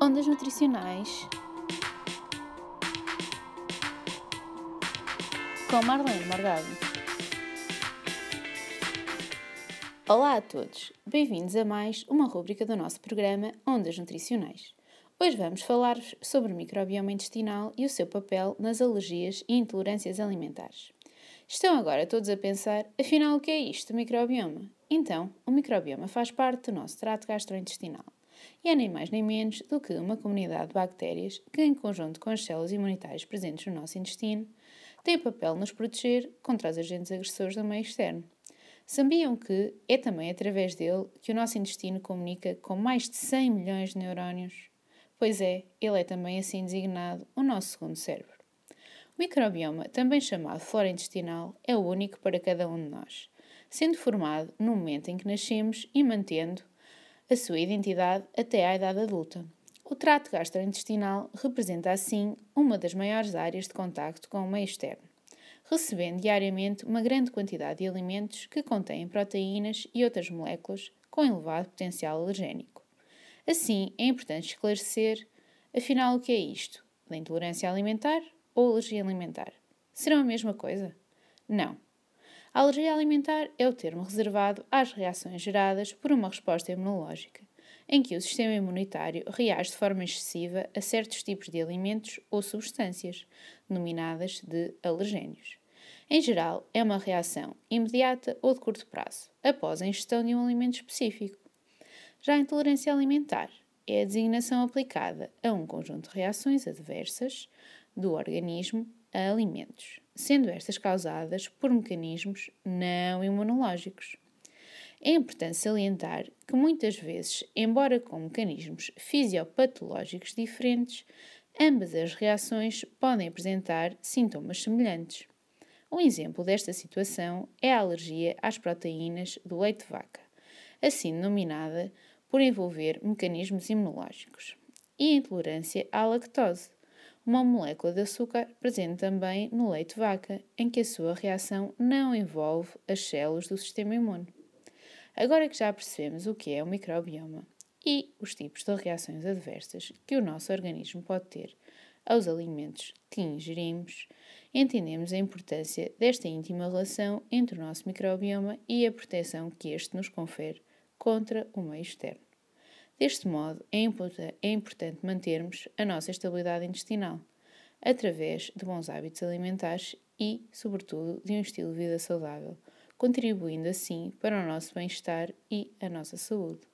Ondas nutricionais com Marlene Morgado. Olá a todos, bem-vindos a mais uma rúbrica do nosso programa Ondas Nutricionais. Hoje vamos falar-vos sobre o microbioma intestinal e o seu papel nas alergias e intolerâncias alimentares. Estão agora todos a pensar, afinal, o que é isto, o microbioma? Então, o microbioma faz parte do nosso trato gastrointestinal e é nem mais nem menos do que uma comunidade de bactérias que, em conjunto com as células imunitárias presentes no nosso intestino, tem papel nos proteger contra os agentes agressores do meio externo. Sabiam que é também através dele que o nosso intestino comunica com mais de 100 milhões de neurónios? Pois é, ele é também assim designado o nosso segundo cérebro. O microbioma, também chamado flora intestinal, é único para cada um de nós, sendo formado no momento em que nascemos e mantendo a sua identidade até à idade adulta. O trato gastrointestinal representa, assim, uma das maiores áreas de contacto com o meio externo, recebendo diariamente uma grande quantidade de alimentos que contêm proteínas e outras moléculas com elevado potencial alergénico. Assim, é importante esclarecer, afinal, o que é isto? Da intolerância alimentar ou alergia alimentar? Serão a mesma coisa? Não. A alergia alimentar é o termo reservado às reações geradas por uma resposta imunológica, em que o sistema imunitário reage de forma excessiva a certos tipos de alimentos ou substâncias, denominadas de alergénios. Em geral, é uma reação imediata ou de curto prazo, após a ingestão de um alimento específico, já a intolerância alimentar é a designação aplicada a um conjunto de reações adversas do organismo a alimentos, sendo estas causadas por mecanismos não imunológicos. É importante salientar que muitas vezes, embora com mecanismos fisiopatológicos diferentes, ambas as reações podem apresentar sintomas semelhantes. Um exemplo desta situação é a alergia às proteínas do leite de vaca assim denominada por envolver mecanismos imunológicos, e a intolerância à lactose, uma molécula de açúcar presente também no leite de vaca, em que a sua reação não envolve as células do sistema imune. Agora que já percebemos o que é o microbioma e os tipos de reações adversas que o nosso organismo pode ter aos alimentos que ingerimos, entendemos a importância desta íntima relação entre o nosso microbioma e a proteção que este nos confere contra o meio externo. Deste modo, é, é importante mantermos a nossa estabilidade intestinal, através de bons hábitos alimentares e, sobretudo, de um estilo de vida saudável, contribuindo assim para o nosso bem-estar e a nossa saúde.